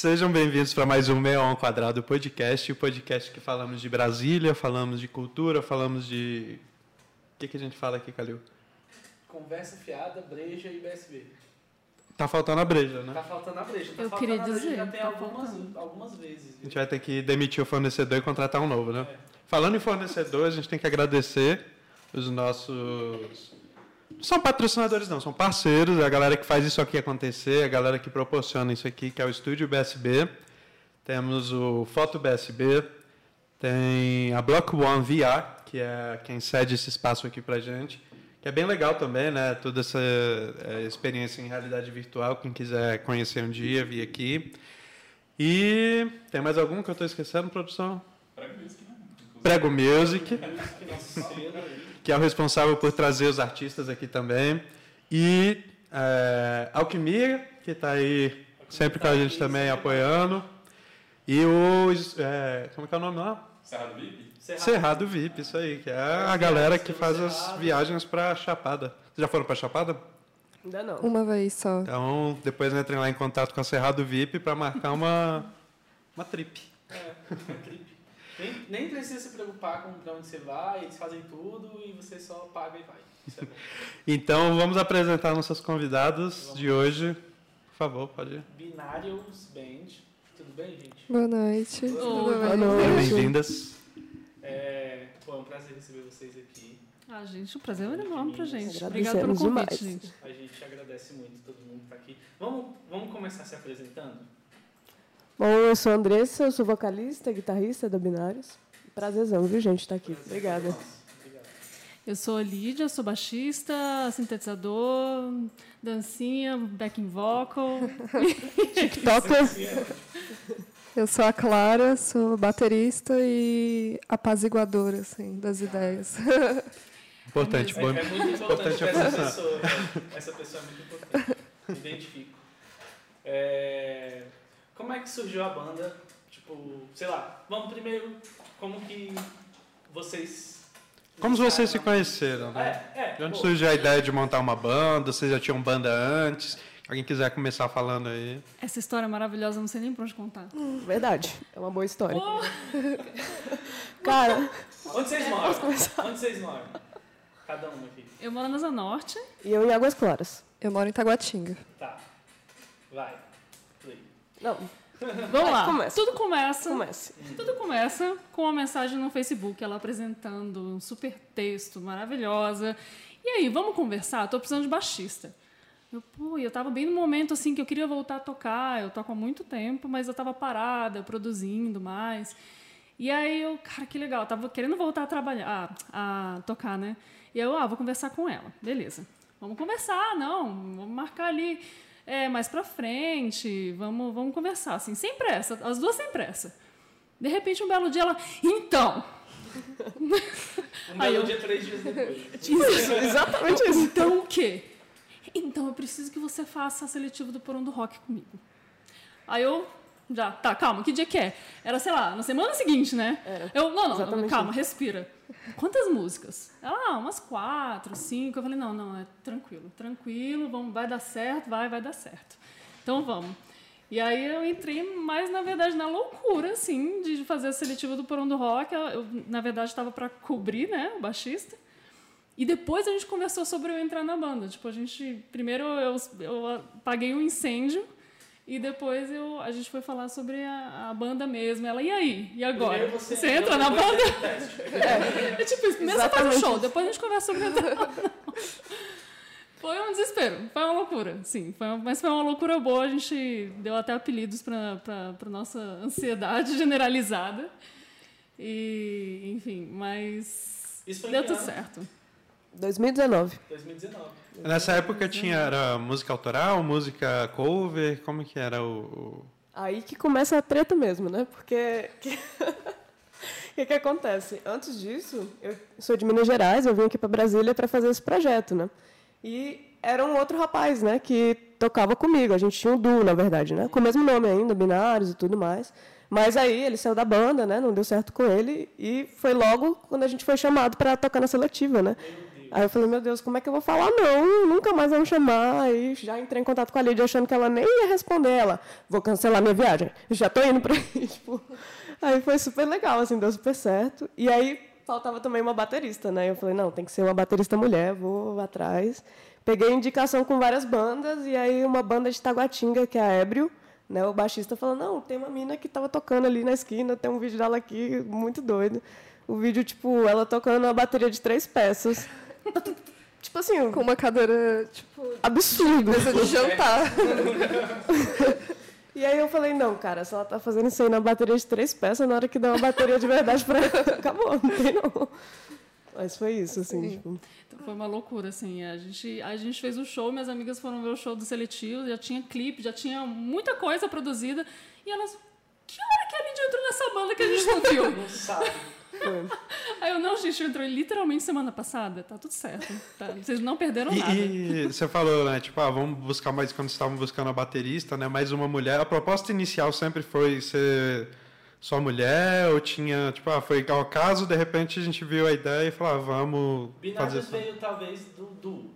Sejam bem-vindos para mais um Meio ao Quadrado podcast, o podcast que falamos de Brasília, falamos de cultura, falamos de... O que, que a gente fala aqui, Calil? Conversa fiada, breja e BSB. Tá faltando a breja, né? Tá faltando a breja. Tá Eu queria dizer, já tem tá algumas, algumas vezes. A gente vai ter que demitir o fornecedor e contratar um novo, né? É. Falando em fornecedor, a gente tem que agradecer os nossos. Não são patrocinadores, não, são parceiros, a galera que faz isso aqui acontecer, a galera que proporciona isso aqui, que é o Estúdio BSB. Temos o Foto BSB, tem a Block One VR, que é quem cede esse espaço aqui pra gente, que é bem legal também, né? Toda essa eh, experiência em realidade virtual, quem quiser conhecer um dia, vir aqui. E tem mais algum que eu estou esquecendo, produção? Prego Music, que é o responsável por trazer os artistas aqui também. E é, Alquimia, que está aí sempre com a gente também apoiando. E os. é, como é que é o nome lá? Cerrado VIP? Cerrado VIP, isso aí, que é a galera que faz as viagens para Chapada. Vocês já foram para Chapada? Ainda não. Uma vez só. Então, depois entrem lá em contato com a Cerrado VIP para marcar uma, uma trip. É, nem, nem precisa se preocupar com pra onde você vai, eles fazem tudo e você só paga e vai. É. Então, vamos apresentar nossos convidados de hoje. Por favor, pode ir. Binarios Band. Tudo bem, gente? Boa noite. Boa bem? noite. Sejam bem-vindas. É, pô, é um prazer receber vocês aqui. Ah, gente, o prazer é enorme pra gente. Obrigada pelo convite, demais. gente. A gente agradece muito todo mundo que tá aqui. Vamos, vamos começar se apresentando? Bom, eu sou a Andressa, eu sou vocalista, guitarrista da Binários. Prazerzão, viu, gente, estar aqui. Obrigada. Eu sou a Lídia, sou baixista, sintetizador, dancinha, backing vocal. TikToker. Eu sou a Clara, sou baterista e apaziguadora, assim, das ideias. Importante, É, bom. é muito importante Importante essa pessoa. Essa pessoa é muito importante. Me identifico. É, como é que surgiu a banda? Tipo, sei lá, vamos primeiro, como que vocês. Como vocês se conheceram, né? É, é. De onde pô, surgiu a ideia de montar uma banda? Vocês já tinham banda antes? Alguém quiser começar falando aí? Essa história é maravilhosa, não sei nem por onde contar. Verdade, é uma boa história. Cara, Onde vocês moram? Onde vocês moram? Cada um aqui. Eu moro na Asa Norte. e eu em Águas Claras. Eu moro em Taguatinga. Tá. Vai. Não, Vamos lá. começa. Tudo começa. comece. Tudo começa com uma mensagem no Facebook, ela apresentando um super texto maravilhosa. E aí, vamos conversar? Tô precisando de baixista. Eu, pô, eu tava bem no momento assim que eu queria voltar a tocar. Eu toco há muito tempo, mas eu tava parada, produzindo mais. E aí eu, cara, que legal, eu tava querendo voltar a trabalhar, a, a tocar, né? E aí eu, ah, vou conversar com ela. Beleza. Vamos conversar, não, vamos marcar ali é, mais pra frente, vamos, vamos conversar, assim, sem pressa, as duas sem pressa. De repente, um belo dia, ela, então, Um Aí belo eu- dia, três dias depois. Isso, exatamente isso. então o quê? Então, eu preciso que você faça a seletiva do Porão do Rock comigo. Aí eu, já, tá, calma, que dia que é? Era, sei lá, na semana seguinte, né? Era. Eu, não, não, calma, isso. respira. Quantas músicas? Ela, ah, umas quatro, cinco. Eu falei, não, não, é tranquilo, tranquilo, vamos, vai dar certo, vai, vai dar certo. Então vamos. E aí eu entrei mais, na verdade, na loucura, assim, de fazer a seletiva do Porão do Rock. Eu, na verdade, estava para cobrir, né, o baixista. E depois a gente conversou sobre eu entrar na banda. Tipo, a gente. Primeiro eu, eu apaguei um incêndio e depois eu, a gente foi falar sobre a, a banda mesmo. Ela, e aí? E agora? Primeiro Você, entra na banda? teste. É tipo isso. Primeiro você faz o show, isso. depois a gente conversa sobre. Foi um desespero, foi uma loucura, sim. Foi uma- mas foi uma loucura boa, a gente deu até apelidos para a nossa ansiedade generalizada. E, enfim, mas Isso foi em deu tudo certo. 2019. 2019. Nessa época tinha era música autoral, música cover, como que era o... Aí que começa a treta mesmo, né? Porque. O que, que acontece? Antes disso, eu sou de Minas Gerais, eu vim aqui para Brasília para fazer esse projeto, né? E era um outro rapaz, né, que tocava comigo. A gente tinha um duo, na verdade, né? Com o mesmo nome ainda, Binários e tudo mais. Mas aí ele saiu da banda, né? Não deu certo com ele e foi logo quando a gente foi chamado para tocar na seletiva, né? Aí eu falei, meu Deus, como é que eu vou falar não? Nunca mais vão chamar. Aí já entrei em contato com a Lídia achando que ela nem ia responder ela. Vou cancelar minha viagem. Já tô indo pra aí, tipo. Aí foi super legal, assim, deu super certo. E aí faltava também uma baterista, né? Eu falei, não, tem que ser uma baterista mulher, vou atrás. Peguei indicação com várias bandas, e aí uma banda de Taguatinga, que é a Ébrio, né? O baixista falou, não, tem uma mina que tava tocando ali na esquina, tem um vídeo dela aqui, muito doido. O vídeo, tipo, ela tocando uma bateria de três peças. Tipo assim, Com uma cadeira, tipo, absurdo. mesa de jantar. E aí eu falei, não, cara, se ela tá fazendo isso aí na bateria de três peças, na hora que der uma bateria de verdade pra ela, acabou, não tem não. Mas foi isso, assim, Sim. tipo. Então foi uma loucura, assim. A gente, a gente fez o show, minhas amigas foram ver o show do Seletivo, já tinha clipe, já tinha muita coisa produzida. E elas, que hora que a Lídia entrou nessa banda que a gente não viu? Não sabe. Foi. Aí eu, não, gente, eu entrei literalmente semana passada. Tá tudo certo. Tá? Vocês não perderam nada. E, e você falou, né? Tipo, ah, vamos buscar mais quando estavam buscando a baterista, né? Mais uma mulher. A proposta inicial sempre foi ser só mulher ou tinha, tipo, ah, foi ao caso, de repente a gente viu a ideia e falou, ah, vamos fazer Binários isso. veio talvez do duo.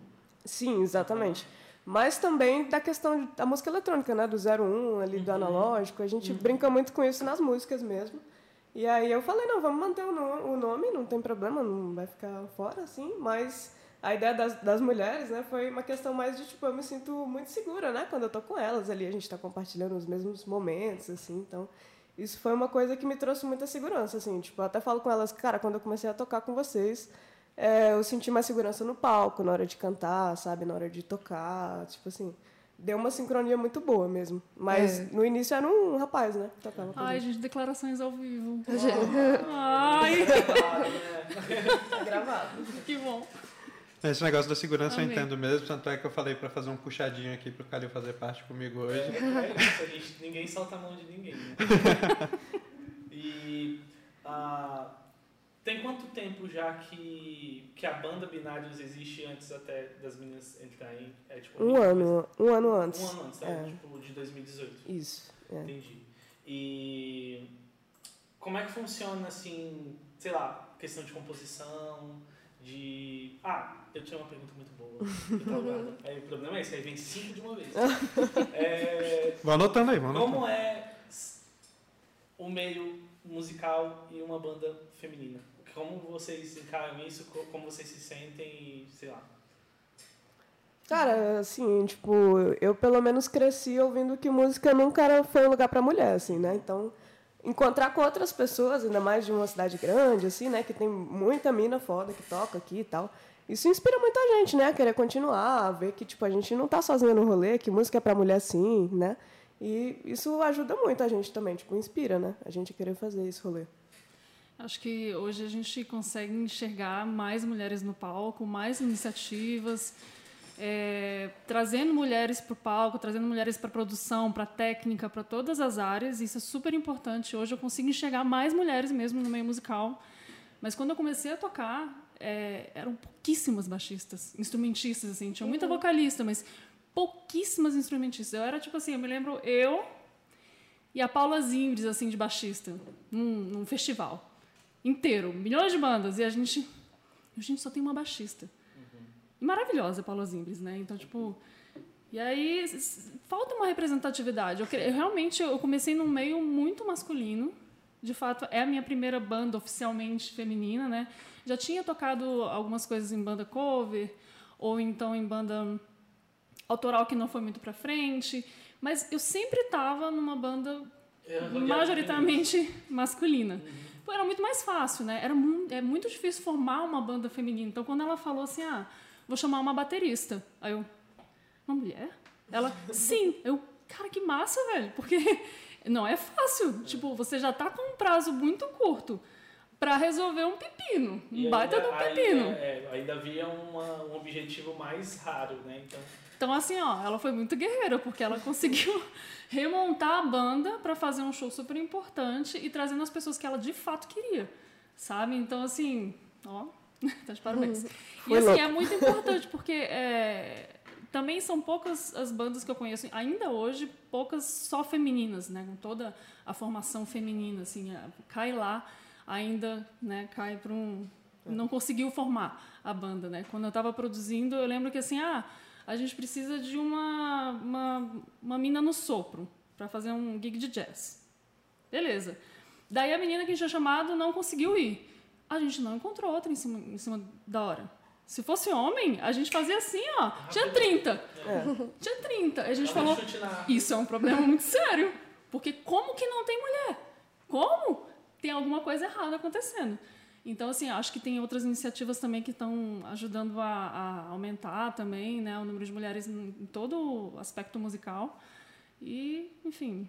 Sim, exatamente. Mas também da questão da música eletrônica, né? Do 01 ali, do analógico. A gente brinca muito com isso nas músicas mesmo. E aí eu falei, não, vamos manter o, no- o nome, não tem problema, não vai ficar fora, assim. Mas a ideia das, das mulheres, né? Foi uma questão mais de, tipo, eu me sinto muito segura, né? Quando eu tô com elas ali, a gente tá compartilhando os mesmos momentos, assim. Então, isso foi uma coisa que me trouxe muita segurança, assim. Tipo, eu até falo com elas, cara, quando eu comecei a tocar com vocês, é, eu senti mais segurança no palco, na hora de cantar, sabe? Na hora de tocar, tipo assim. Deu uma sincronia muito boa mesmo. Mas É. no início era um rapaz, né? que Tocava Ai, gente. gente, declarações ao vivo. Ai, né? Tá gravado. que bom. Esse negócio da segurança eu entendo mesmo, tanto é que eu falei pra fazer um puxadinho aqui pro Calil fazer parte comigo hoje. É isso, a gente, ninguém solta a mão de ninguém. Né? E ah, tem quanto tempo já que, que a banda Binários existe antes até das meninas entrarem? É, tipo, Um ano, um ano antes. Um ano antes, né? É. Tipo, de 2018. Isso. é. Entendi. E como é que funciona, assim, sei lá, questão de composição, de... Ah, eu tinha uma pergunta muito boa. Aí o problema é esse, aí vem cinco de uma vez. É, Vou anotando aí, vamos anotando. como é o meio musical e uma banda feminina? Como vocês encaram isso? Co- Como vocês se sentem? Sei lá. Cara, assim, tipo, eu pelo menos cresci ouvindo que música nunca era, foi um lugar pra mulher, assim, né? Então, encontrar com outras pessoas, ainda mais de uma cidade grande, assim, né? Que tem muita mina foda que toca aqui e tal. Isso inspira muita gente, né? A querer continuar, a ver que, tipo, a gente não tá sozinha no rolê, que música é pra mulher sim, né? E isso ajuda muito a gente também, tipo, inspira, né? A gente querer fazer esse rolê. Acho que hoje a gente consegue enxergar mais mulheres no palco, mais iniciativas, é, trazendo mulheres para o palco, trazendo mulheres para a produção, para a técnica, para todas as áreas. Isso é super importante. Hoje eu consigo enxergar mais mulheres mesmo no meio musical. Mas quando eu comecei a tocar, é, eram pouquíssimas baixistas, instrumentistas, assim. Tinha muita vocalista, mas pouquíssimas instrumentistas. Eu era tipo assim, eu me lembro eu e a Paula Zimbres, assim, de baixista, num, num festival inteiro, milhões de bandas, e a gente. A gente só tem uma baixista. E maravilhosa Paula Zimbres, né? Então, tipo. E aí, falta uma representatividade. Eu, eu realmente eu comecei num meio muito masculino. De fato, é a minha primeira banda oficialmente feminina, né? Já tinha tocado algumas coisas em banda cover, ou então em banda autoral que não foi muito pra frente. Mas eu sempre estava numa banda de majoritariamente masculina. Pô, era muito mais fácil, né? Era mu é muito difícil formar uma banda feminina. Então, quando ela falou assim, ah, vou chamar uma baterista. Aí eu, uma mulher? Ela, sim. Eu, cara, que massa, velho. Porque não é fácil. Tipo, você já tá com um prazo muito curto pra resolver um pepino. Um baita de um pepino. Ainda, é, ainda havia uma- um objetivo mais raro, né? Então, Então, assim, ó, ela foi muito guerreira, porque ela conseguiu remontar a banda para fazer um show super importante e trazendo as pessoas que ela de fato queria, sabe? Então, assim, ó, tá de parabéns. E, Foi assim, louco. é muito importante, porque é, também são poucas as bandas que eu conheço, ainda hoje, poucas só femininas, né? Com toda a formação feminina, assim, cai lá, ainda, né, cai para um não conseguiu formar a banda, né? Quando eu estava produzindo, eu lembro que assim, ah, a gente precisa de uma uma, uma mina no sopro para fazer um gig de jazz. Beleza. Daí a menina que a gente tinha chamado não conseguiu ir. A gente não encontrou outra em cima, em cima da hora. Se fosse homem, a gente fazia assim, ó. Tinha 30. Tinha 30. A gente um falou, isso é um problema muito sério. Porque como que não tem mulher? Como? Tem alguma coisa errada acontecendo. Então, assim, acho que tem outras iniciativas também que estão ajudando a, a aumentar também né, o número de mulheres em todo o aspecto musical. E, enfim,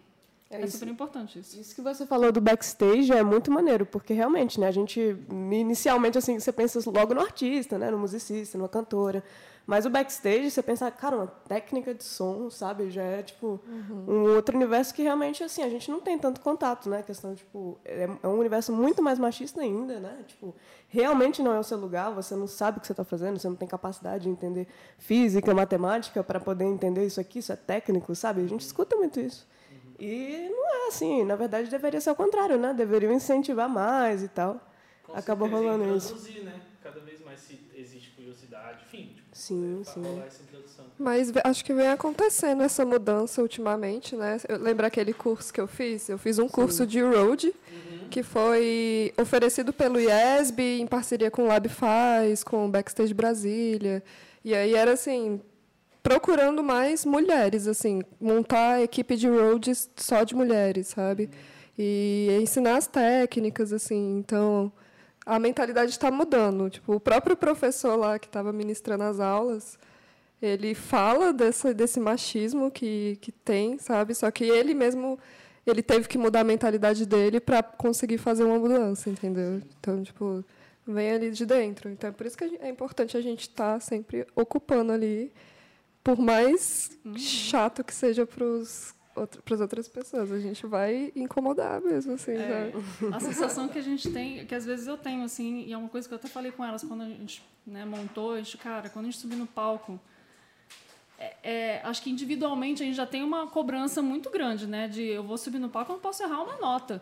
É é, super importante isso. Isso que você falou do backstage é muito maneiro, porque realmente, né, a gente inicialmente assim, você pensa logo no artista, né, no musicista, numa cantora, mas o backstage você pensa, cara, uma técnica de som, sabe, já é tipo um outro universo que realmente assim, a gente não tem tanto contato, né, questão tipo, é, é um universo muito mais machista ainda, né? Tipo, realmente não é o seu lugar, você não sabe o que você está fazendo, você não tem capacidade de entender física, matemática para poder entender isso aqui, isso é técnico, sabe? A gente escuta muito isso. E não é assim, na verdade deveria ser o contrário, né? Deveriam incentivar mais e tal. Com Acabou certeza, rolando isso. né? Cada vez mais se existe curiosidade, enfim, tipo, Sim, pra sim. rolar essa introdução. Mas acho que vem acontecendo essa mudança ultimamente, né? Eu lembro aquele curso que eu fiz? Eu fiz um curso de road, que foi oferecido pelo IESB em parceria com o Lab Faz, com o Backstage Brasília. E aí era assim, procurando mais mulheres, assim, montar equipe de roads só de mulheres, sabe? E ensinar as técnicas, assim. Então, a mentalidade está mudando. Tipo, o próprio professor lá que estava ministrando as aulas, ele fala dessa, desse machismo que, que tem, sabe? Só que ele mesmo ele teve que mudar a mentalidade dele para conseguir fazer uma mudança, entendeu? Então, tipo, vem ali de dentro. Então, é por isso que é importante a gente estar sempre ocupando ali, por mais chato que seja para as outras pessoas. A gente vai incomodar mesmo, assim, É? A sensação que a gente tem, que às vezes eu tenho, assim, e é uma coisa que eu até falei com elas quando a gente né, montou, a gente, cara, quando a gente subir no palco, é- é, acho que individualmente a gente já tem uma cobrança muito grande, né? De eu vou subir no palco, eu não posso errar uma nota.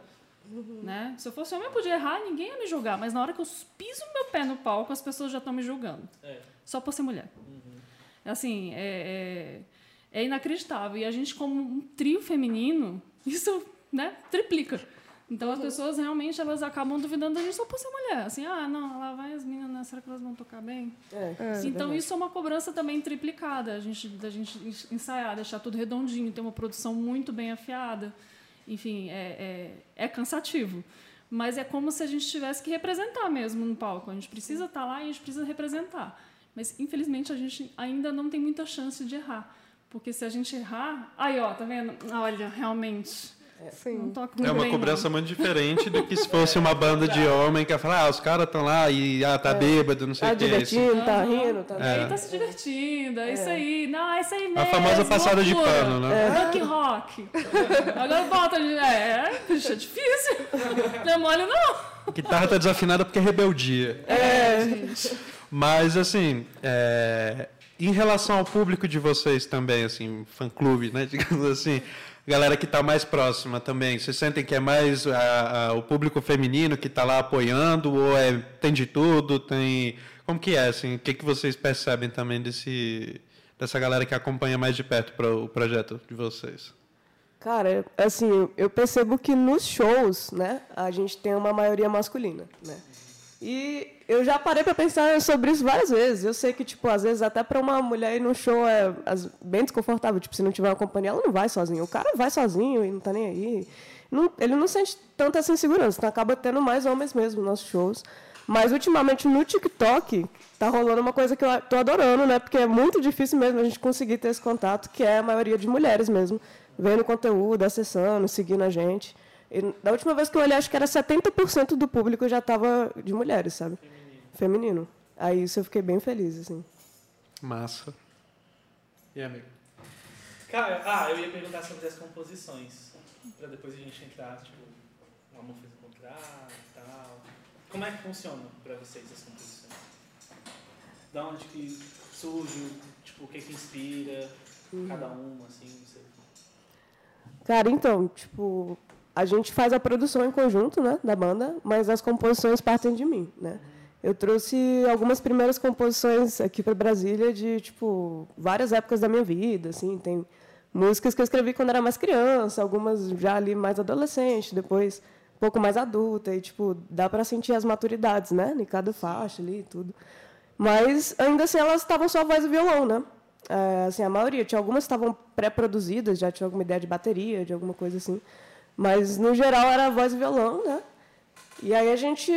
Né? Se eu fosse homem, eu podia errar, ninguém ia me julgar. Mas na hora que eu piso meu pé no palco, as pessoas já estão me julgando. É. Só por ser mulher. Assim, é, é, é inacreditável. E a gente, como um trio feminino, isso né, triplica. Então as pessoas realmente elas acabam duvidando da gente só por ser mulher. Assim, ah, não, lá vai as meninas, né? será que elas vão tocar bem? É, É. é então verdade. isso é uma cobrança também triplicada, a gente, da gente ensaiar, deixar tudo redondinho, ter uma produção muito bem afiada. Enfim, é, é, é cansativo. Mas é como se a gente tivesse que representar mesmo no palco. A gente precisa estar lá e a gente precisa representar. Mas, infelizmente, a gente ainda não tem muita chance de errar. Porque se a gente errar... Aí, ó, tá vendo? Olha, realmente, não Sim. É uma bem, cobrança não. muito diferente do que se fosse uma banda de homem que ia falar, ah, os caras estão lá e ah, tá bêbado, não sei Tá o que. divertindo, tá Aham. rindo, tá. Ele tá se divertindo, é, isso aí. Não, é isso aí mesmo. A famosa passada de pano, né? Rock rock. Agora bota. de- É, bicho, é difícil. Não é mole, não. Guitarra tá desafinada porque é rebeldia. É, gente. Mas, assim, é, em relação ao público de vocês também, assim, fã-clube, né, digamos assim, galera que está mais próxima também, vocês sentem que é mais a- a- o público feminino que está lá apoiando, ou é, tem de tudo, tem... Como que é, assim, o que, que vocês percebem também desse, dessa galera que acompanha mais de perto pro, o projeto de vocês? Cara, assim, eu- eu percebo que nos shows, né, a gente tem uma maioria masculina, né? E eu já parei para pensar sobre isso várias vezes. Eu sei que, tipo, às vezes até para uma mulher ir no show é bem desconfortável. Tipo, se não tiver uma companhia, ela não vai sozinha. O cara vai sozinho e não tá nem aí. Não- ele não sente tanta essa insegurança. Então acaba tendo mais homens mesmo nos nossos shows. Mas ultimamente no TikTok tá rolando uma coisa que eu tô adorando, né? Porque é muito difícil mesmo a gente conseguir ter esse contato, que é a maioria de mulheres mesmo, vendo conteúdo, acessando, seguindo a gente. E da última vez que eu olhei, acho que era 70% do público já estava de mulheres, sabe? Feminino. Aí isso eu fiquei bem feliz, assim. Massa. E amigo? Cara, ah, eu ia perguntar sobre as composições. Pra depois a gente entrar, tipo, o amor fez encontrar e tal. Como é que funciona pra vocês as composições? Da onde que surge, tipo, o que que inspira cada uma, assim, não sei. Cara, então, tipo, a gente faz a produção em conjunto, né, da banda, mas as composições partem de mim, né? eu trouxe algumas primeiras composições aqui para Brasília de tipo várias épocas da minha vida, assim, tem músicas que eu escrevi quando era mais criança, algumas já ali mais adolescente, depois um pouco mais adulta e tipo dá para sentir as maturidades, né, em cada faixa ali e tudo. Mas ainda assim elas estavam só voz e violão, né? É, assim a maioria tinha algumas estavam pré-produzidas, já tinha alguma ideia de bateria, de alguma coisa assim, mas no geral era voz e violão, né? E aí a gente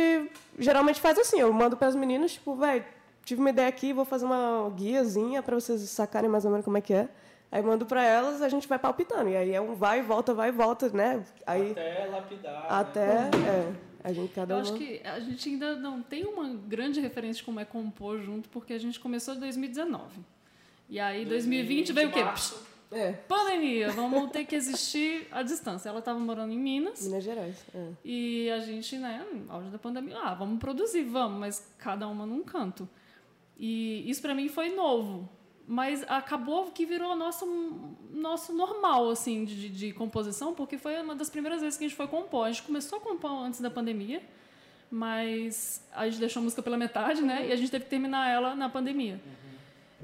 geralmente faz assim, eu mando para as meninas, tipo, velho, tive uma ideia aqui, vou fazer uma guiazinha para vocês sacarem mais ou menos como é que é. Aí mando para elas, a gente vai palpitando. E aí é um vai e volta, vai e volta, né? Aí, Até lapidar. né? até, é, a gente cada Eu uma... acho que a gente ainda não tem uma grande referência de como é compor junto, porque a gente começou em 2019. E aí, 2020 veio o quê? março, É, Pandemia, vamos ter que existir à distância. Ela estava morando em Minas Minas Gerais. É. e a gente, né, auge da pandemia, ah, vamos produzir, vamos, mas cada uma num canto. E isso para mim foi novo, mas acabou que virou nosso nosso normal assim de, de- de composição, porque foi uma das primeiras vezes que a gente foi compor. A gente começou a compor antes da pandemia, mas a gente deixou a música pela metade, né? E a gente teve que terminar ela na pandemia.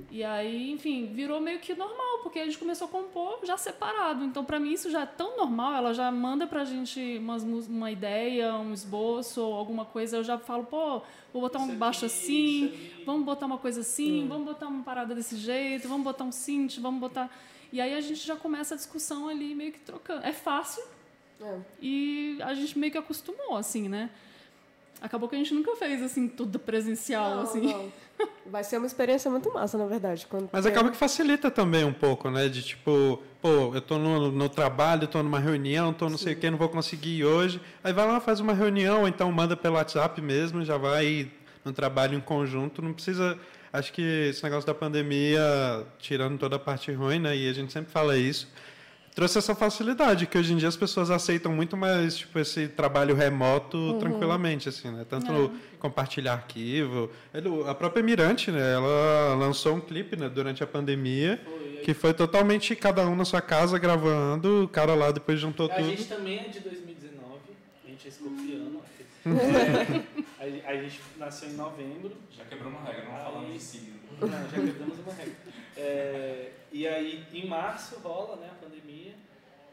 E aí, enfim, virou meio que normal, porque a gente começou a compor já separado. Então, pra mim, isso já é tão normal. Ela já manda pra gente umas, uma ideia, um esboço, ou alguma coisa. Eu já falo, pô, vou botar um Isso baixo aqui, assim, ali. vamos botar uma coisa assim, vamos botar uma parada desse jeito, vamos botar um synth, vamos botar. E aí a gente já começa a discussão ali meio que trocando. É fácil É. e a gente meio que acostumou, assim, né? Acabou que a gente nunca fez, assim, tudo presencial, Não, assim. não. Vai ser uma experiência muito massa, na verdade. Mas tem- acaba que facilita também um pouco, né? De tipo, pô, eu tô no, no trabalho, tô numa reunião, tô não sei o que, não vou conseguir ir hoje. Aí vai lá, faz uma reunião, ou então manda pelo WhatsApp mesmo, já vai no trabalho em conjunto. Não precisa. Acho que esse negócio da pandemia, tirando toda a parte ruim, né? E a gente sempre fala isso. Trouxe essa facilidade, que hoje em dia as pessoas aceitam muito mais tipo, esse trabalho remoto tranquilamente, assim, né? Tanto no compartilhar arquivo. A própria Mirante, né? Ela lançou um clipe né, durante a pandemia, Foi, que foi totalmente cada um na sua casa gravando, o cara lá depois juntou A tudo. gente também é de 2019, a gente é escorpiano. a, a gente nasceu em novembro. Já quebramos uma regra, não falamos de signo. Não, já quebramos uma regra. É, e aí, em março rola né, a pandemia.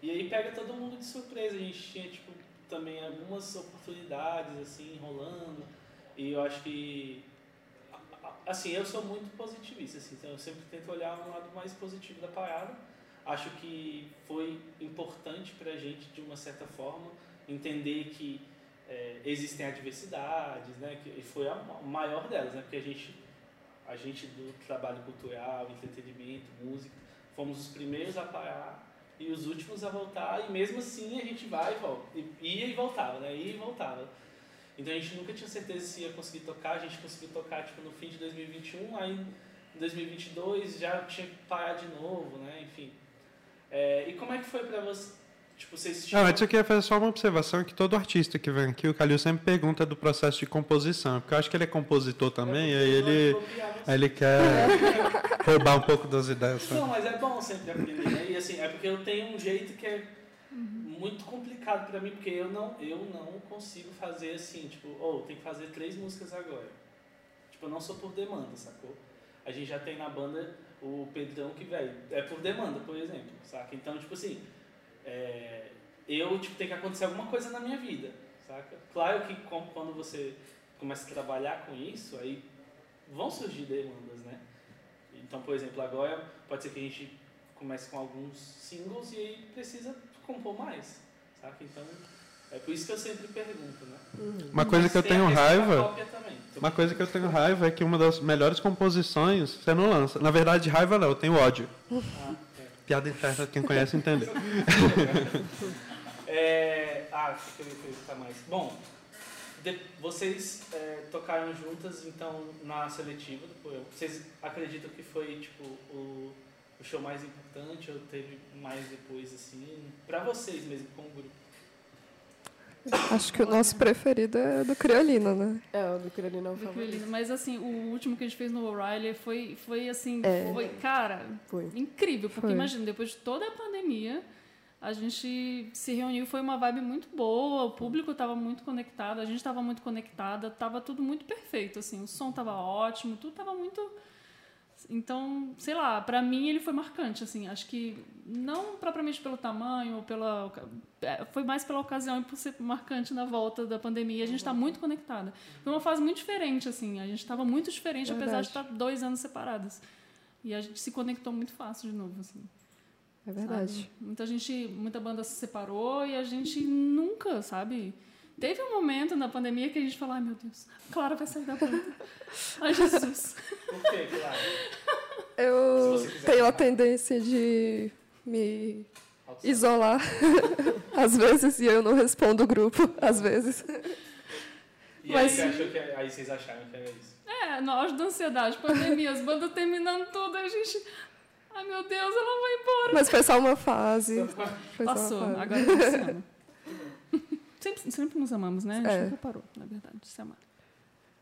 E aí pega todo mundo de surpresa. A gente tinha, tipo, também algumas oportunidades, assim, rolando. E eu acho que... a- a- Assim, eu sou muito positivista, assim, então eu sempre tento olhar um lado mais positivo da parada. Acho que foi importante pra gente, de uma certa forma, entender que é, existem adversidades, né? Que, foi a ma- maior delas, né? Porque a gente a gente do trabalho cultural, entretenimento, música, fomos os primeiros a parar e os últimos a voltar, e mesmo assim a gente vai e volta. Ia e voltava, né? Ia e voltava. Então a gente nunca tinha certeza se ia conseguir tocar, a gente conseguiu tocar tipo, no fim de 2021, aí em 2022 já tinha que parar de novo, né? Enfim. É, e como é que foi pra você? Tipo, vocês Não, tinham... antes eu queria fazer só uma observação que todo artista que vem aqui, o Calil sempre pergunta do processo de composição, porque eu acho que ele é compositor também, aí ele, aí ele quer roubar um pouco das ideias. sabe? Não, mas é bom sempre aprender, né? E assim, é porque eu tenho um jeito que é muito complicado pra mim, porque eu não, eu não consigo fazer assim, tipo, ou tem que fazer três músicas agora. Tipo, eu não sou por demanda, sacou? A gente já tem na banda o Pedrão que, velho, é por demanda, por exemplo, saca? Então, tipo assim, é, eu, tipo, tem que acontecer alguma coisa na minha vida, saca? Claro que quando você começa a trabalhar com isso, aí vão surgir demandas, né? Então, por exemplo, agora pode ser que a gente comece com alguns singles e aí precisa compor mais, saca? Então, é por isso que eu sempre pergunto, né? Uma coisa Mas que eu tenho raiva, uma coisa que eu tenho raiva é que uma das melhores composições você não lança. Na verdade, raiva não, eu tenho ódio. Ah. Piada interna, quem conhece entendeu. É, ah, que eu ia perguntar mais? Bom, de- vocês é, tocaram juntas, então, na seletiva do Poema. Vocês acreditam que foi, tipo, o, o show mais importante ou teve mais depois, assim? Pra vocês mesmo, como grupo. Acho que o nosso preferido é do Criolina, né? É, o do Criolina é o Do favorito. Criolino. Mas assim, o último que a gente fez no O'Reilly foi, foi assim, É. foi, cara, Foi. incrível. Porque Foi. imagina, depois de toda a pandemia, A gente se reuniu, foi uma vibe muito boa, o público estava muito conectado, a gente estava muito conectada, estava tudo muito perfeito, assim, o som estava ótimo, tudo estava muito então, sei lá, para mim ele foi marcante, assim. Acho que não propriamente pelo tamanho ou pela é, foi mais pela ocasião e por ser marcante na volta da pandemia. A gente está muito conectada. Foi uma fase muito diferente, assim. A gente estava muito diferente, Verdade. apesar de estar dois anos separadas. E a gente se conectou muito fácil de novo, assim. É verdade. Sabe? Muita gente, muita banda se separou e a gente nunca, sabe? Teve um momento na pandemia que a gente falou, ai meu Deus, a Clara vai sair da banda. ai Jesus. Por quê, Clara? Eu tenho a tendência de me isolar às vezes e eu não respondo o grupo às vezes. E Mas, aí, que, aí vocês acharam que era isso? É, auge da ansiedade, pandemia, as bandas terminando tudo, a gente. Ai meu Deus, ela vai embora. Mas foi só uma fase. Foi Passou, uma fase. agora a gente se ama. Sempre, sempre nos amamos, né? A gente é. nunca parou, na verdade, de se amar.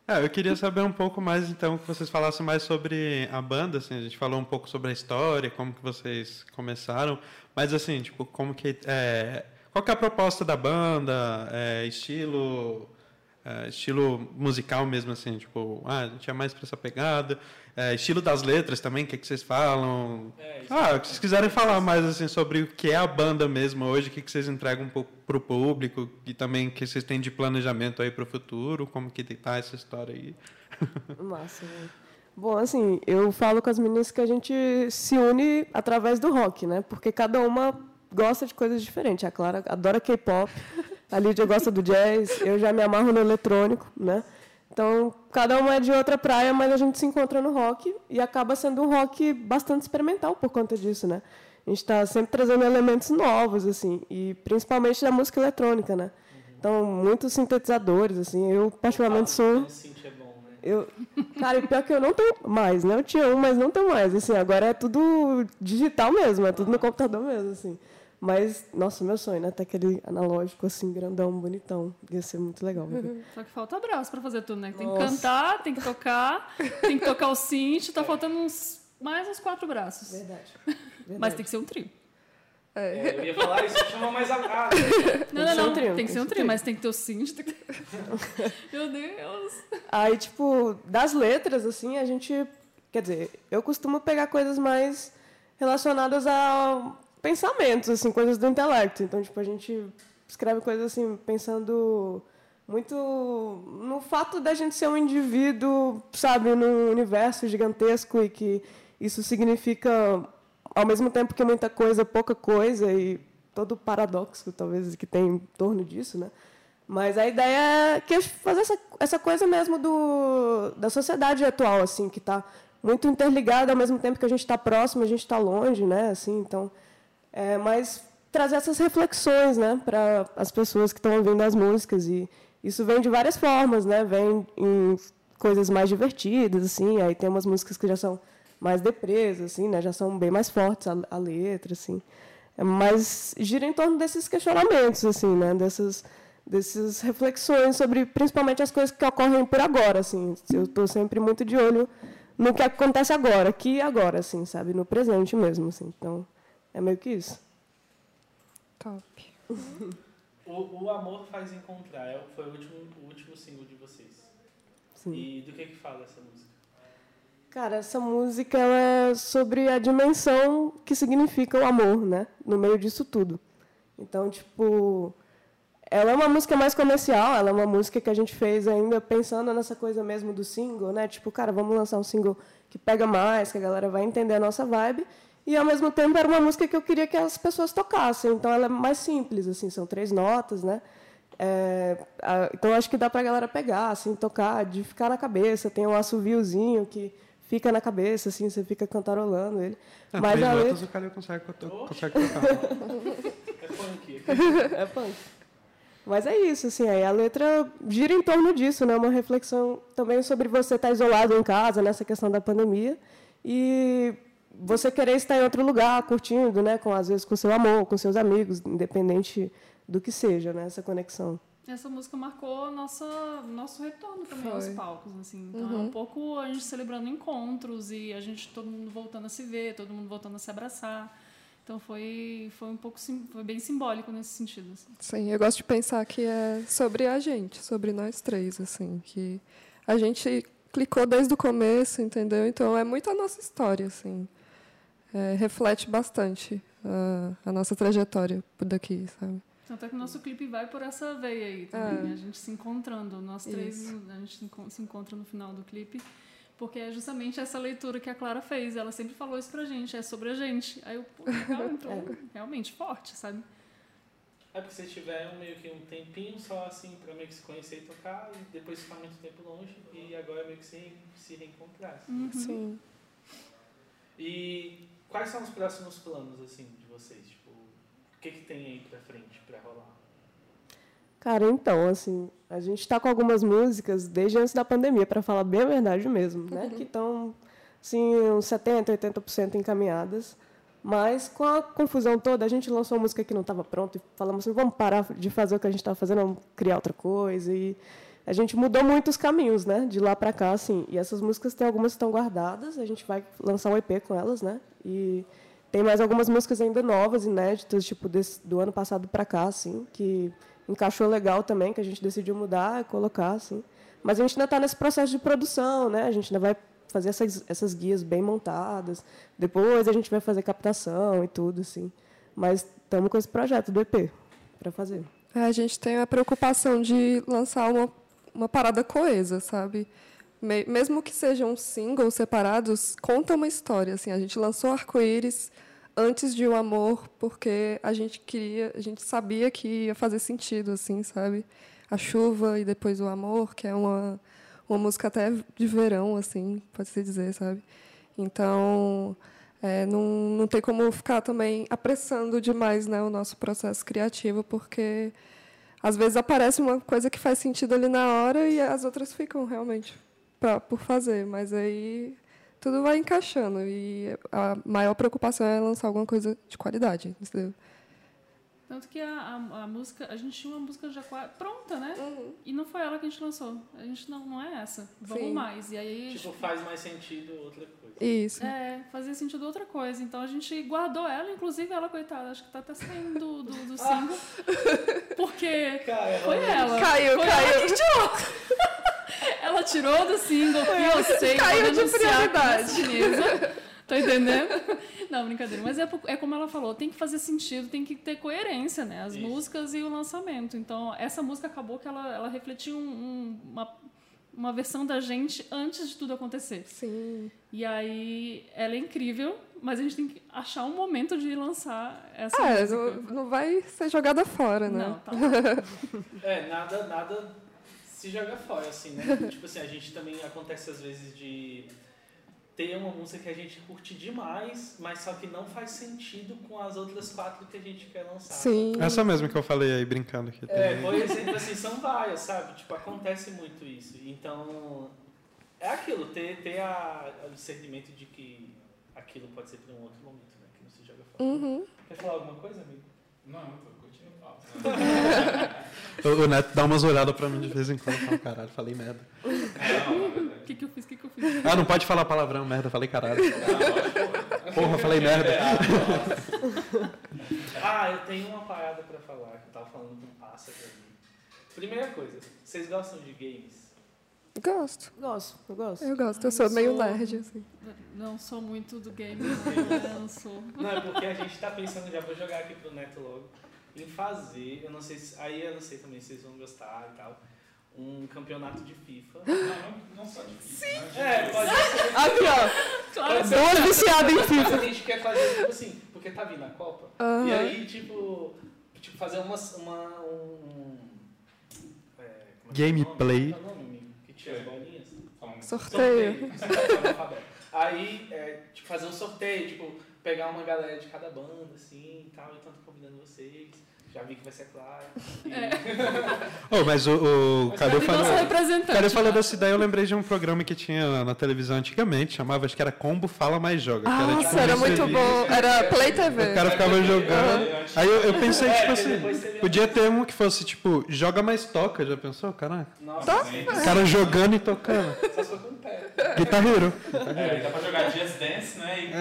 É, eu queria saber um pouco mais, então, que vocês falassem mais sobre a banda, assim, a gente falou um pouco sobre a história, como que vocês começaram, mas assim, tipo, como que é, qual que é a proposta da banda, é, estilo, é, estilo musical mesmo, assim, tipo, ah, a gente é mais para essa pegada, é, estilo das letras também, o que, que vocês falam? É, ah, se vocês quiserem falar mais assim sobre o que é a banda mesmo hoje, o que, que vocês entregam um pouco para o público e também o que vocês têm de planejamento aí para o futuro, como que está essa história aí? Massa. Né? Bom, assim, eu falo com as meninas que a gente se une através do rock, né? Porque cada uma gosta de coisas diferentes. A Clara adora K-pop, a Lídia gosta do jazz, eu já me amarro no eletrônico, né? Então, cada uma é de outra praia, mas a gente se encontra no rock e acaba sendo um rock bastante experimental por conta disso, né? A gente está sempre trazendo elementos novos, assim, e principalmente da música eletrônica, né? Então, muitos sintetizadores, assim, eu particularmente sou... É bom, né? Eu, cara, pior que eu não tenho mais, né? Eu tinha um, mas não tenho mais, assim, agora é tudo digital mesmo, é tudo no computador mesmo, assim. Mas, nossa, meu sonho, né? Ter aquele analógico assim, grandão, bonitão. Ia ser muito legal. Uhum. Só que falta braço pra fazer tudo, né? Tem nossa. que cantar, tem que tocar, tem que tocar o synth, tá faltando uns, mais uns quatro braços. Verdade. Verdade. Mas tem que ser um trio. É. É, eu ia falar isso, chama mais a. Ah, não, não, não. Tem que ser um trio, mas tem que ter o. Que... Meu Deus. Aí, tipo, das letras, assim, a gente. Quer dizer, eu costumo pegar coisas mais relacionadas a pensamentos, assim, coisas do intelecto. Então, tipo, a gente escreve coisas assim, pensando muito no fato da gente ser um indivíduo, sabe, num universo gigantesco e que isso significa, ao mesmo tempo que muita coisa, pouca coisa e todo o paradoxo, talvez, que tem em torno disso, né? Mas a ideia é que é fazer essa, essa coisa mesmo do, da sociedade atual, assim, que está muito interligada ao mesmo tempo que a gente está próximo, a gente está longe, né? Assim, então, é, mas trazer essas reflexões né, para as pessoas que estão ouvindo as músicas. E isso vem de várias formas, né? Vem em coisas mais divertidas, assim. Aí tem umas músicas que já são mais depresas, assim, né? Já são bem mais fortes a, a letra, assim. É, mas gira em torno desses questionamentos, assim, né? Dessas dessas reflexões sobre principalmente as coisas que ocorrem por agora, assim. Eu estou sempre muito de olho no que acontece agora, aqui e agora, assim, sabe, no presente mesmo, assim. Então, é meio que isso. Top. o, o Amor Faz Encontrar é foi o último, o último single de vocês. Sim. E do que que fala essa música? Cara, essa música é sobre a dimensão que significa o amor, né? No meio disso tudo. Então, tipo, ela é uma música mais comercial, ela é uma música que a gente fez ainda pensando nessa coisa mesmo do single, né? Tipo, cara, vamos lançar um single que pega mais, que a galera vai entender a nossa vibe. E ao mesmo tempo era uma música que eu queria que as pessoas tocassem. Então ela é mais simples, assim, são três notas, né? É, a, então acho que dá para a galera pegar, assim, tocar, de ficar na cabeça. Tem um assoviozinho que fica na cabeça, assim, você fica cantarolando ele. Não, Mas três a notas letra... o cara consegue, consegue tocar. é punk. É punk. Mas é isso, assim, aí a letra gira em torno disso, né? Uma reflexão também sobre você estar isolado em casa, nessa questão da pandemia. E você querer estar em outro lugar, curtindo, né, com às vezes com seu amor, com seus amigos, independente do que seja, né, essa conexão. Essa música marcou nossa nosso retorno também Foi. aos palcos, assim. Então, uhum. é um pouco a gente celebrando encontros e a gente todo mundo voltando a se ver, todo mundo voltando a se abraçar. Então foi, foi um pouco sim- foi bem simbólico nesse sentido. assim. Sim, eu gosto de pensar que é sobre a gente, sobre nós três, assim, que a gente clicou desde o começo, entendeu? Então é muito a nossa história, assim. É, reflete bastante a, a nossa trajetória por daqui, sabe? Tanto é que o nosso clipe vai por essa veia aí também. A gente se encontrando, nós três, a gente se encon- se encontra no final do clipe. Porque é justamente essa leitura que a Clara fez. Ela sempre falou isso pra gente, é sobre a gente. Aí eu, pô, legal, então, realmente forte, sabe? É porque vocês tiveram meio que um tempinho só assim pra meio que se conhecer e tocar, e depois ficar muito tempo longe, e agora meio que se, se reencontrar. assim. Uhum. Sim. E quais são os próximos planos, assim, de vocês? Tipo, o que, que tem aí pra frente pra rolar? Cara, então, assim, a gente está com algumas músicas desde antes da pandemia, para falar bem a verdade mesmo, né? Que estão, assim, uns 70%, 80% encaminhadas. Mas com a confusão toda, a gente lançou uma música que não estava pronta e falamos assim, vamos parar de fazer o que a gente estava fazendo, vamos criar outra coisa. E a gente mudou muito os caminhos, né? De lá para cá, assim. E essas músicas tem algumas que estão guardadas, a gente vai lançar um EP com elas, né? E tem mais algumas músicas ainda novas, inéditas, tipo desse, do ano passado para cá, assim, que encaixou legal também, que a gente decidiu mudar e colocar, assim. Mas a gente ainda está nesse processo de produção, né? A gente ainda vai fazer essas, essas guias bem montadas. Depois a gente vai fazer captação e tudo, assim. Mas estamos com esse projeto do EP para fazer. É, a gente tem a preocupação de lançar uma, uma parada coesa, sabe? Me- mesmo que sejam singles separados, conta uma história. Assim, a gente lançou Arco-Íris antes de O Amor, porque a gente queria, a gente sabia que ia fazer sentido, assim, sabe? A Chuva e depois O Amor, que é uma, uma música até de verão, assim, pode-se dizer, sabe? Então, é, não, não tem como ficar também apressando demais né, o nosso processo criativo, porque às vezes aparece uma coisa que faz sentido ali na hora e as outras ficam realmente pra, por fazer. Mas aí tudo vai encaixando e a maior preocupação é lançar alguma coisa de qualidade, entendeu? Tanto que a, a, a música, a gente tinha uma música já qua- pronta, né? E não foi ela que a gente lançou. A gente não, não é essa. Vamos Sim. mais. E aí. Tipo, faz mais sentido outra coisa. Isso. É, fazia sentido outra coisa. Então a gente guardou ela, inclusive ela, coitada, acho que tá até saindo do, do, do single. Porque Cara, foi ela. Caiu, foi caiu. Ela que tirou. ela tirou do single que eu sei, Caiu de prioridade. Tá entendendo? Não, brincadeira. Mas é, é como ela falou, tem que fazer sentido, tem que ter coerência, né? As Isso. músicas e o lançamento. Então, essa música acabou que ela, ela refletia um- um- uma, uma versão da gente antes de tudo acontecer. Sim. E aí, ela é incrível, mas a gente tem que achar um momento de lançar essa É, música. não, não vai ser jogada fora, né? Não, tá. É, nada, nada se joga fora, assim, né? tipo assim, a gente também acontece às vezes de ter uma música que a gente curte demais, mas só que não faz sentido com as outras quatro que a gente quer lançar. Sim. Essa mesmo que eu falei aí, brincando aqui. É, por exemplo, assim, são várias, sabe? Tipo, acontece muito isso. Então, é aquilo, ter, ter a, o discernimento de que aquilo pode ser para um outro momento, né? Que não se joga fora. Uhum. Quer falar alguma coisa, amigo? Não, tô curtindo o Neto dá umas olhadas pra mim de vez em quando e fala, caralho, falei merda. O que, que eu fiz? O que, que eu fiz? Ah, não pode falar palavrão, merda, falei caralho. Porra, falei merda. Ah, eu tenho uma parada pra falar, que eu tava falando com um pássaro ali. Primeira coisa, vocês gostam de games? Gosto. Gosto, eu gosto. Eu gosto. Eu sou eu meio sou- nerd, assim. Não sou muito do game, não, não sou. Não, é porque a gente tá pensando, já vou jogar aqui pro Neto logo, em fazer, eu não sei se, aí eu não sei também se vocês vão gostar e tal, um campeonato de FIFA. Não, não, só difícil. Sim. É, pode ser. Aqui, ó. Claro, Duas viciadas em FIFA. Mas a gente quer fazer, tipo assim, porque tá vindo a Copa. Aham. E aí, tipo, tipo fazer uma, uma um... É, é é? Gameplay. É nome? Que tinha as bolinhas? Sorteio. Sorteio, no alfabeto. Aí, é, tipo, fazer um sorteio, tipo, pegar uma galera de cada banda, assim, e tal, então tô convidando vocês. Já vi que vai ser claro. E- Ô, mas o, o Cadê falou... Cadu falou dessa ideia, eu lembrei de um programa que tinha na televisão antigamente, chamava, acho que era Combo Fala Mais Joga. que era, tipo, Nossa, era muito entrevista. bom. Era Play TV. O cara ficava jogando. Aí eu, eu pensei, É, tipo assim, podia ter um que fosse, tipo, tipo, joga mais toca, já pensou? Caraca. Nossa, Tá. O cara jogando e tocando. Só se for com o pé. Guitar Hero. É, dá pra jogar Just Dance, né? E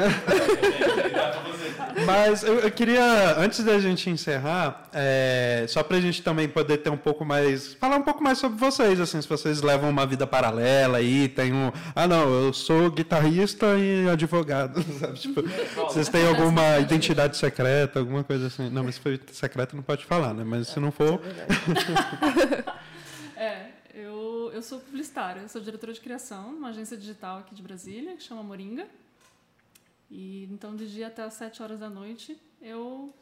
é. Mas eu, eu queria, antes da gente encerrar, é, só pra gente também poder ter um pouco mais. falar um pouco mais sobre vocês, assim, se vocês levam uma vida paralela aí, tem um. Ah, não, eu sou guitarrista e advogado, sabe? Tipo, vocês têm alguma identidade secreta, alguma coisa assim. Não, mas se for secreta não pode falar, né? Mas se não for. É, eu, eu sou publicitária, eu sou diretora de criação numa agência digital aqui de Brasília, que chama Moringa. E então, de dia até às 7 horas da noite, eu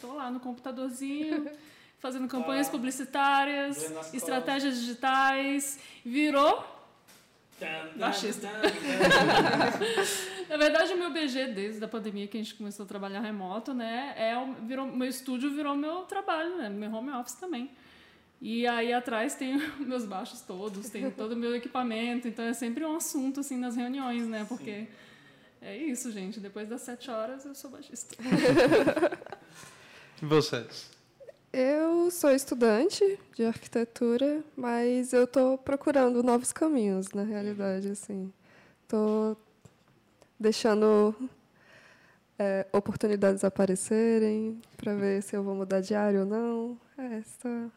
estou lá no computadorzinho, fazendo campanhas Ah. publicitárias, estratégias digitais. Virou Baixista. Na verdade, o meu BG, desde a pandemia que a gente começou a trabalhar remoto, né, é virou, meu estúdio virou meu trabalho, né, meu home office também. E aí atrás tem meus baixos todos, tem todo o meu equipamento, então é sempre um assunto assim nas reuniões, né, porque é isso, gente, depois das sete horas eu sou baixista. E vocês? Eu sou estudante de arquitetura, mas eu estou procurando novos caminhos, na realidade, assim. Estou deixando é, oportunidades aparecerem para ver se eu vou mudar de área ou não. É, essa...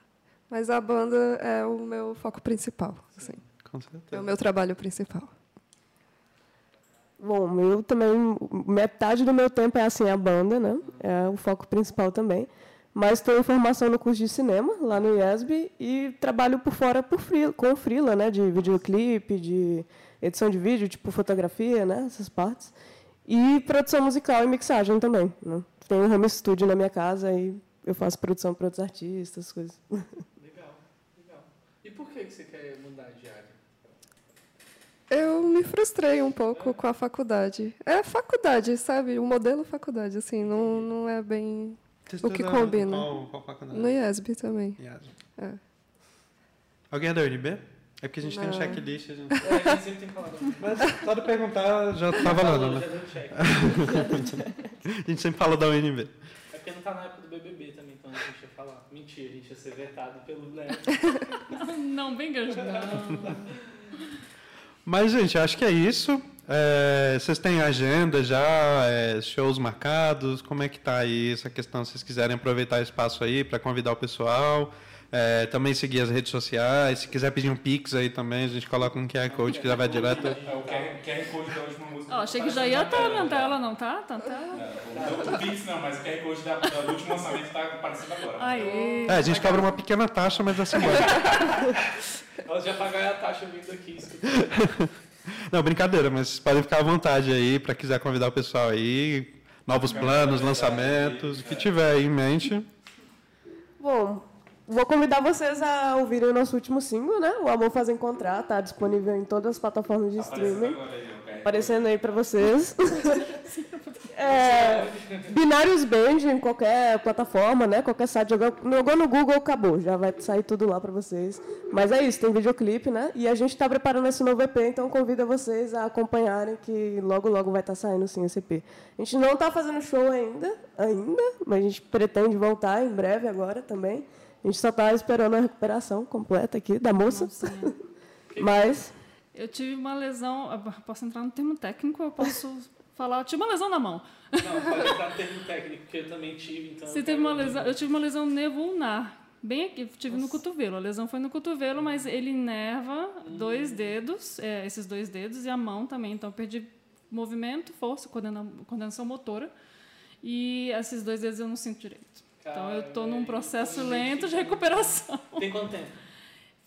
Mas a banda é o meu foco principal, assim. Com É o certeza. meu trabalho principal. Bom, eu também, metade do meu tempo é assim, a banda, né? É o foco principal também. Mas em formação no curso de cinema, lá no IESB, e trabalho por fora por free, com freela, né? De videoclipe, de edição de vídeo, tipo fotografia, né? Essas partes. E produção musical e mixagem também, né? Tenho um home studio na minha casa e eu faço produção para outros artistas, coisas. Legal, legal. E por que você quer mudar de área? Eu me frustrei um pouco com a faculdade. É faculdade, sabe? O modelo faculdade, assim, não, não é bem... O que combina? Qual, qual faculdade? No IESB também. Yes. É. Alguém é da UNB? É porque a gente tem um Não. checklist. A gente... É, a gente sempre tem que falar. Mas só de perguntar já tá valendo, Já né? deu check. A gente sempre fala da UNB. É porque não tá na época do BBB também, então a gente ia falar. Mentira, a gente ia ser vetado pelo Léo. Não, bem grande, não. Mas, gente, acho que é isso. É, vocês têm agenda já, é, shows marcados? Como é que tá aí essa questão? Se vocês quiserem aproveitar o espaço aí para convidar o pessoal, é, também seguir as redes sociais. Se quiser pedir um pix aí também, a gente coloca um QR Code que já vai direto. É o QR Code da última música. Ó, achei que já ia estar na tela, não tá? Tá na tela? É, o, Pix não, mas o QR Code da, do último lançamento tá aparecendo agora. Aê! É, a gente cobra uma pequena taxa, mas assim. Elas já pagaram a taxa vindo aqui. escutando. Não, brincadeira, mas vocês podem ficar à vontade aí para quiser convidar o pessoal aí. Novos planos, lançamentos, o que tiver aí em mente. Bom, vou convidar vocês a ouvirem o nosso último single, né? O Amor Faz Encontrar, tá disponível em todas as plataformas de streaming. aí, Aparecendo aí pra vocês. É, Binários Band em qualquer plataforma, né? Qualquer site. Jogou, jogou no Google, acabou. Já vai sair tudo lá pra vocês. Mas é isso, tem videoclipe, né? E a gente tá preparando esse novo EP, então convido vocês a acompanharem que logo, logo vai estar saindo sim esse EP. A gente não tá fazendo show ainda, ainda, mas a gente pretende voltar em breve agora também. A gente só tá esperando a recuperação completa aqui da moça. Mocinha. Mas Eu tive uma lesão. Posso entrar no termo técnico? Eu posso falar. Eu tive uma lesão na mão. Não, pode entrar no termo técnico, que eu também tive. Então Você eu teve uma lesão. Eu tive uma lesão nevulnar. Bem aqui, tive no cotovelo. A lesão foi no cotovelo, mas ele inerva dois dedos, é, esses dois dedos, e a mão também. Então eu perdi movimento, força, coordena- coordenação motora. E esses dois dedos eu não sinto direito. Então eu tô num processo lento de recuperação. Tem quanto tempo?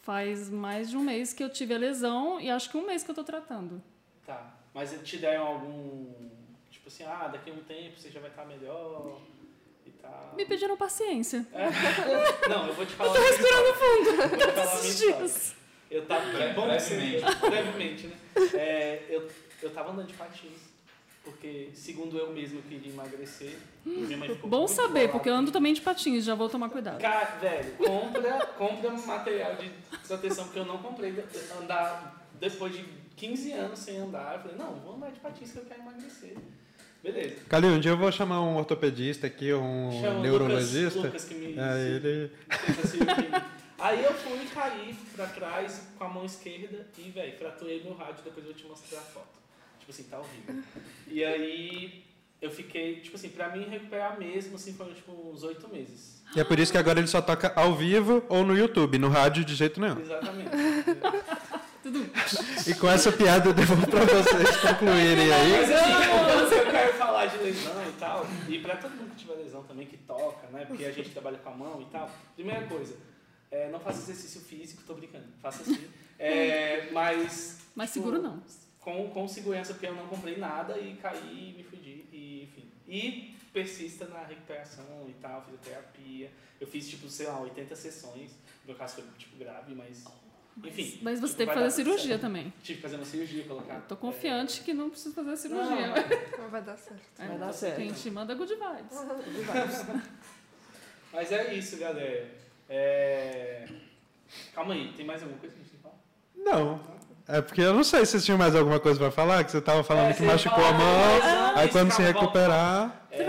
Faz mais de um mês que eu tive a lesão e acho que um mês que eu tô tratando. Tá. Mas te deram algum. Tipo assim, ah, daqui a um tempo você já vai estar melhor e tal. Me pediram paciência. Não, eu vou te falar. Eu tô respirando fundo. Eu vou falar Esses dias. Eu tava. Bre- brevemente. brevemente, né? É, eu, eu tava andando de patins. Porque, segundo eu mesmo, eu queria emagrecer. Minha mãe ficou Bom saber, bolada. porque eu ando também de patins, já vou tomar cuidado. Cara, velho, compra, compra material de proteção, porque eu não comprei andar depois de 15 anos sem andar. Eu falei, não, vou andar de patins que eu quero emagrecer. Beleza. Calil, um dia eu vou chamar um ortopedista aqui, um Chama o neurologista. Lucas, Lucas que me É, ele. Aí eu fui e caí pra trás com a mão esquerda e, velho, fraturei meu rádio, depois eu vou te mostrar a foto. Tipo assim, tá horrível. E aí eu fiquei, tipo assim, pra mim recuperar mesmo, assim, foram tipo uns oito meses. E é por isso que agora ele só toca ao vivo ou no YouTube, no rádio de jeito nenhum. Exatamente. E com essa piada eu devolvo pra vocês concluírem aí. Mas assim, eu quero falar de lesão e tal, e pra todo mundo que tiver lesão também, que toca, né? Porque a gente trabalha com a mão e tal. Primeira coisa, é, não faça exercício físico, tô brincando, faça sim. É, mas. Mas tipo, seguro não. Com, com segurança, porque eu não comprei nada e caí e me fudi, e enfim. E persista na recuperação e tal, fisioterapia. Eu fiz, tipo, sei lá, 80 sessões. Meu caso foi, tipo, grave, mas. Enfim. Mas você tipo, teve que fazer cirurgia certo. também. Tive que fazer uma cirurgia, colocar. Tô confiante que não precisa fazer Não, cirurgia. Não vai dar certo. É, Vai dar certo. A gente manda good vibes. Mas é isso, galera. É... Calma aí, tem mais alguma coisa que a gente tem que falar? Não. É porque eu não sei se vocês tinham mais alguma coisa pra falar, que você tava falando É, que você machucou a falar mão, lesão, aí quando se recuperar. É...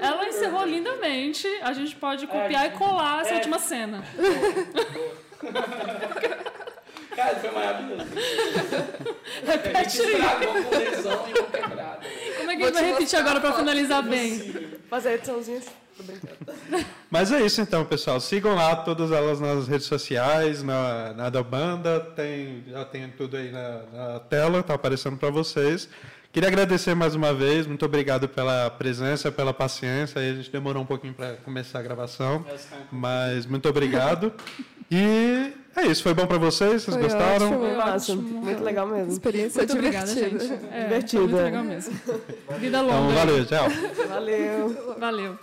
Ela encerrou lindamente. A gente pode copiar É, e colar essa é. última cena. Cara, foi maravilhoso. A Repete aí. estragou com lesão e com quebrada. Como é que a gente vai repetir agora pra a foto. finalizar bem? Fazer a ediçãozinha. Tô brincando. Mas é isso então, pessoal. Sigam lá todas elas nas redes sociais, na, na da banda, tem, já tem tudo aí na, na tela, tá aparecendo para vocês. Queria agradecer mais uma vez, muito obrigado pela presença, pela paciência. Aí a gente demorou um pouquinho para começar a gravação, É, mas muito obrigado. E é isso, foi bom para vocês? Vocês Foi gostaram? ótimo. Foi ótimo. Muito legal mesmo. Experiência Muito obrigada, divertida. gente. É, Divertida. Muito legal mesmo. Vida Então, longa. valeu, tchau. Valeu. Valeu.